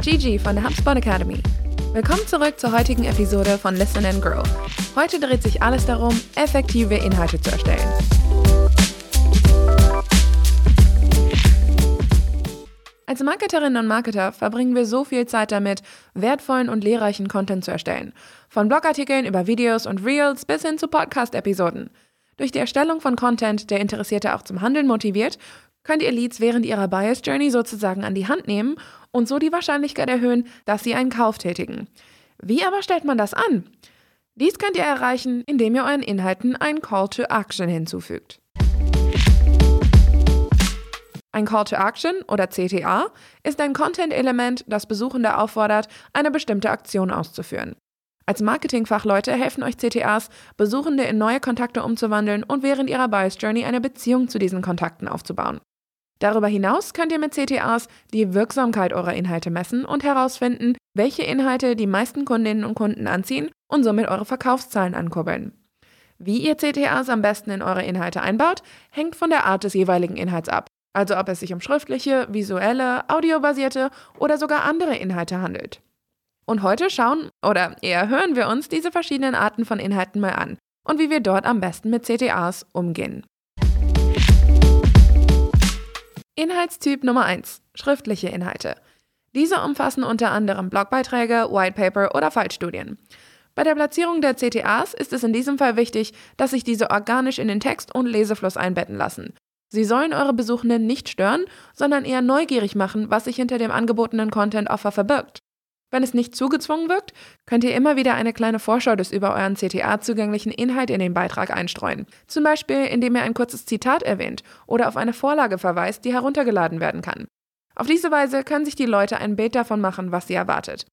Gigi von der HubSpot Academy. Willkommen zurück zur heutigen Episode von Listen and Grow. Heute dreht sich alles darum, effektive Inhalte zu erstellen. Als Marketerinnen und Marketer verbringen wir so viel Zeit damit, wertvollen und lehrreichen Content zu erstellen. Von Blogartikeln über Videos und Reels bis hin zu Podcast-Episoden. Durch die Erstellung von Content, der Interessierte auch zum Handeln motiviert, könnt ihr Leads während ihrer Bias Journey sozusagen an die Hand nehmen und so die Wahrscheinlichkeit erhöhen, dass sie einen Kauf tätigen. Wie aber stellt man das an? Dies könnt ihr erreichen, indem ihr euren Inhalten einen Call to Action hinzufügt. Ein Call to Action oder CTA ist ein Content-Element, das Besuchende auffordert, eine bestimmte Aktion auszuführen. Als Marketingfachleute helfen euch CTAs, Besuchende in neue Kontakte umzuwandeln und während ihrer Bias Journey eine Beziehung zu diesen Kontakten aufzubauen. Darüber hinaus könnt ihr mit CTAs die Wirksamkeit eurer Inhalte messen und herausfinden, welche Inhalte die meisten Kundinnen und Kunden anziehen und somit eure Verkaufszahlen ankurbeln. Wie ihr CTAs am besten in eure Inhalte einbaut, hängt von der Art des jeweiligen Inhalts ab, also ob es sich um schriftliche, visuelle, audiobasierte oder sogar andere Inhalte handelt. Und heute schauen oder eher hören wir uns diese verschiedenen Arten von Inhalten mal an und wie wir dort am besten mit CTAs umgehen. Inhaltstyp Nummer 1. Schriftliche Inhalte. Diese umfassen unter anderem Blogbeiträge, Whitepaper oder Fallstudien. Bei der Platzierung der CTAs ist es in diesem Fall wichtig, dass sich diese organisch in den Text und Lesefluss einbetten lassen. Sie sollen eure Besuchenden nicht stören, sondern eher neugierig machen, was sich hinter dem angebotenen Content-Offer verbirgt. Wenn es nicht zugezwungen wirkt, könnt ihr immer wieder eine kleine Vorschau des über euren CTA zugänglichen Inhalt in den Beitrag einstreuen. Zum Beispiel, indem ihr ein kurzes Zitat erwähnt oder auf eine Vorlage verweist, die heruntergeladen werden kann. Auf diese Weise können sich die Leute ein Bild davon machen, was sie erwartet.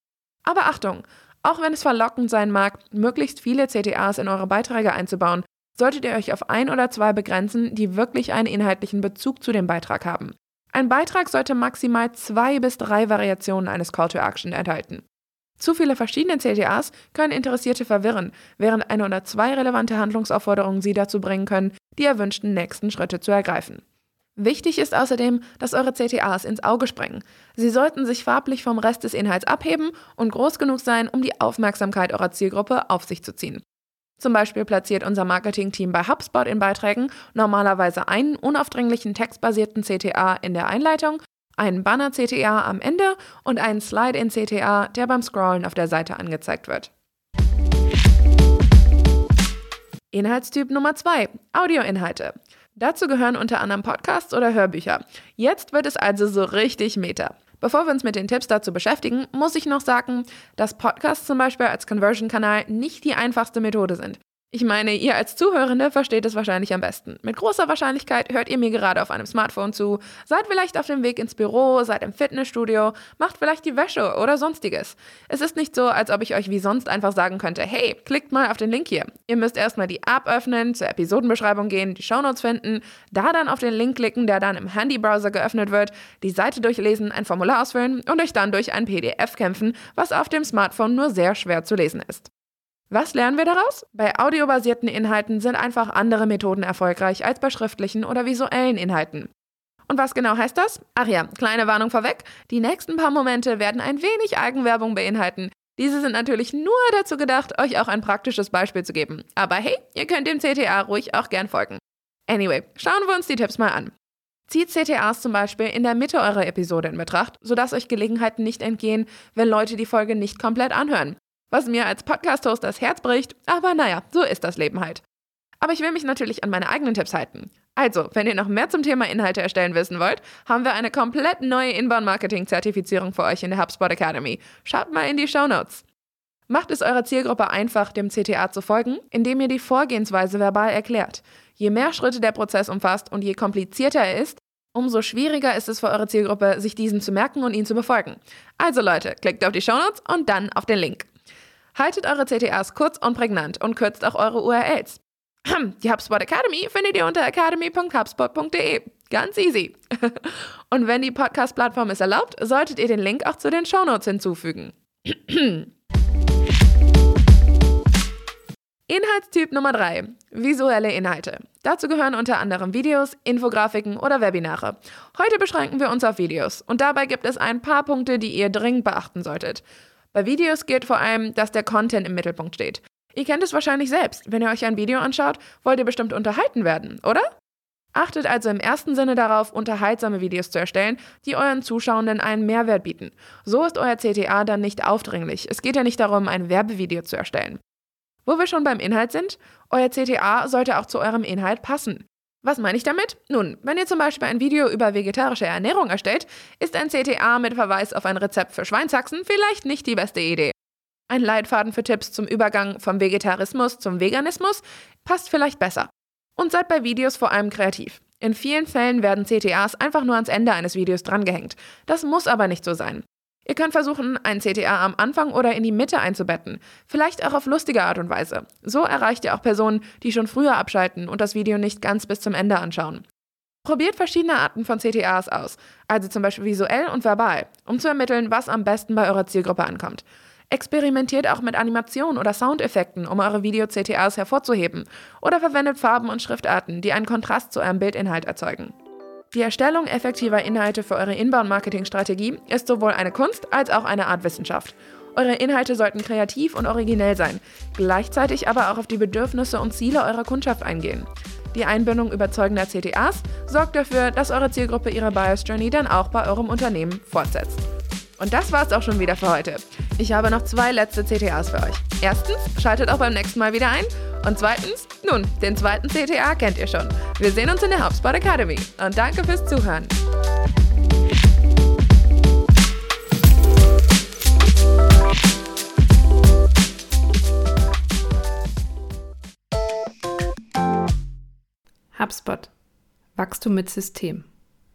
Aber Achtung! Auch wenn es verlockend sein mag, möglichst viele CTAs in eure Beiträge einzubauen, solltet ihr euch auf ein oder zwei begrenzen, die wirklich einen inhaltlichen Bezug zu dem Beitrag haben. Ein Beitrag sollte maximal zwei bis drei Variationen eines Call to Action enthalten. Zu viele verschiedene CTAs können Interessierte verwirren, während eine oder zwei relevante Handlungsaufforderungen sie dazu bringen können, die erwünschten nächsten Schritte zu ergreifen. Wichtig ist außerdem, dass eure CTAs ins Auge springen. Sie sollten sich farblich vom Rest des Inhalts abheben und groß genug sein, um die Aufmerksamkeit eurer Zielgruppe auf sich zu ziehen. Zum Beispiel platziert unser Marketing-Team bei HubSpot in Beiträgen normalerweise einen unaufdringlichen textbasierten CTA in der Einleitung, einen Banner-CTA am Ende und einen Slide-in-CTA, der beim Scrollen auf der Seite angezeigt wird. Inhaltstyp Nummer 2: Audioinhalte. Dazu gehören unter anderem Podcasts oder Hörbücher. Jetzt wird es also so richtig meta. Bevor wir uns mit den Tipps dazu beschäftigen, muss ich noch sagen, dass Podcasts zum Beispiel als Conversion-Kanal nicht die einfachste Methode sind. Ich meine, ihr als Zuhörende versteht es wahrscheinlich am besten. Mit großer Wahrscheinlichkeit hört ihr mir gerade auf einem Smartphone zu, seid vielleicht auf dem Weg ins Büro, seid im Fitnessstudio, macht vielleicht die Wäsche oder sonstiges. Es ist nicht so, als ob ich euch wie sonst einfach sagen könnte, hey, klickt mal auf den Link hier. Ihr müsst erstmal die App öffnen, zur Episodenbeschreibung gehen, die Shownotes finden, da dann auf den Link klicken, der dann im Handybrowser geöffnet wird, die Seite durchlesen, ein Formular ausfüllen und euch dann durch ein PDF kämpfen, was auf dem Smartphone nur sehr schwer zu lesen ist. Was lernen wir daraus? Bei audiobasierten Inhalten sind einfach andere Methoden erfolgreich als bei schriftlichen oder visuellen Inhalten. Und was genau heißt das? Ach ja, kleine Warnung vorweg. Die nächsten paar Momente werden ein wenig Eigenwerbung beinhalten. Diese sind natürlich nur dazu gedacht, euch auch ein praktisches Beispiel zu geben. Aber hey, ihr könnt dem CTA ruhig auch gern folgen. Anyway, schauen wir uns die Tipps mal an. Zieht CTAs zum Beispiel in der Mitte eurer Episode in Betracht, sodass euch Gelegenheiten nicht entgehen, wenn Leute die Folge nicht komplett anhören was mir als Podcast-Host das Herz bricht, aber naja, so ist das Leben halt. Aber ich will mich natürlich an meine eigenen Tipps halten. Also, wenn ihr noch mehr zum Thema Inhalte erstellen wissen wollt, haben wir eine komplett neue Inbound-Marketing-Zertifizierung für euch in der HubSpot Academy. Schaut mal in die Show Notes. Macht es eurer Zielgruppe einfach, dem CTA zu folgen, indem ihr die Vorgehensweise verbal erklärt. Je mehr Schritte der Prozess umfasst und je komplizierter er ist, umso schwieriger ist es für eure Zielgruppe, sich diesen zu merken und ihn zu befolgen. Also Leute, klickt auf die Show Notes und dann auf den Link. Haltet eure CTAs kurz und prägnant und kürzt auch eure URLs. Die HubSpot Academy findet ihr unter academy.hubspot.de. Ganz easy. Und wenn die Podcast-Plattform es erlaubt, solltet ihr den Link auch zu den Shownotes hinzufügen. Inhaltstyp Nummer 3. Visuelle Inhalte. Dazu gehören unter anderem Videos, Infografiken oder Webinare. Heute beschränken wir uns auf Videos und dabei gibt es ein paar Punkte, die ihr dringend beachten solltet. Bei Videos gilt vor allem, dass der Content im Mittelpunkt steht. Ihr kennt es wahrscheinlich selbst. Wenn ihr euch ein Video anschaut, wollt ihr bestimmt unterhalten werden, oder? Achtet also im ersten Sinne darauf, unterhaltsame Videos zu erstellen, die euren Zuschauenden einen Mehrwert bieten. So ist euer CTA dann nicht aufdringlich. Es geht ja nicht darum, ein Werbevideo zu erstellen. Wo wir schon beim Inhalt sind, euer CTA sollte auch zu eurem Inhalt passen. Was meine ich damit? Nun, wenn ihr zum Beispiel ein Video über vegetarische Ernährung erstellt, ist ein CTA mit Verweis auf ein Rezept für Schweinshaxen vielleicht nicht die beste Idee. Ein Leitfaden für Tipps zum Übergang vom Vegetarismus zum Veganismus passt vielleicht besser. Und seid bei Videos vor allem kreativ. In vielen Fällen werden CTAs einfach nur ans Ende eines Videos drangehängt. Das muss aber nicht so sein. Ihr könnt versuchen, ein CTA am Anfang oder in die Mitte einzubetten, vielleicht auch auf lustige Art und Weise. So erreicht ihr auch Personen, die schon früher abschalten und das Video nicht ganz bis zum Ende anschauen. Probiert verschiedene Arten von CTAs aus, also zum Beispiel visuell und verbal, um zu ermitteln, was am besten bei eurer Zielgruppe ankommt. Experimentiert auch mit Animationen oder Soundeffekten, um eure Video-CTAs hervorzuheben, oder verwendet Farben und Schriftarten, die einen Kontrast zu eurem Bildinhalt erzeugen. Die Erstellung effektiver Inhalte für eure Inbound-Marketing-Strategie ist sowohl eine Kunst als auch eine Art Wissenschaft. Eure Inhalte sollten kreativ und originell sein, gleichzeitig aber auch auf die Bedürfnisse und Ziele eurer Kundschaft eingehen. Die Einbindung überzeugender CTAs sorgt dafür, dass eure Zielgruppe ihre Buyers Journey dann auch bei eurem Unternehmen fortsetzt. Und das war's auch schon wieder für heute. Ich habe noch zwei letzte CTAs für euch. Erstens, schaltet auch beim nächsten Mal wieder ein und zweitens, nun, den zweiten CTA kennt ihr schon. Wir sehen uns in der HubSpot Academy und danke fürs Zuhören. HubSpot. Wachstum mit System.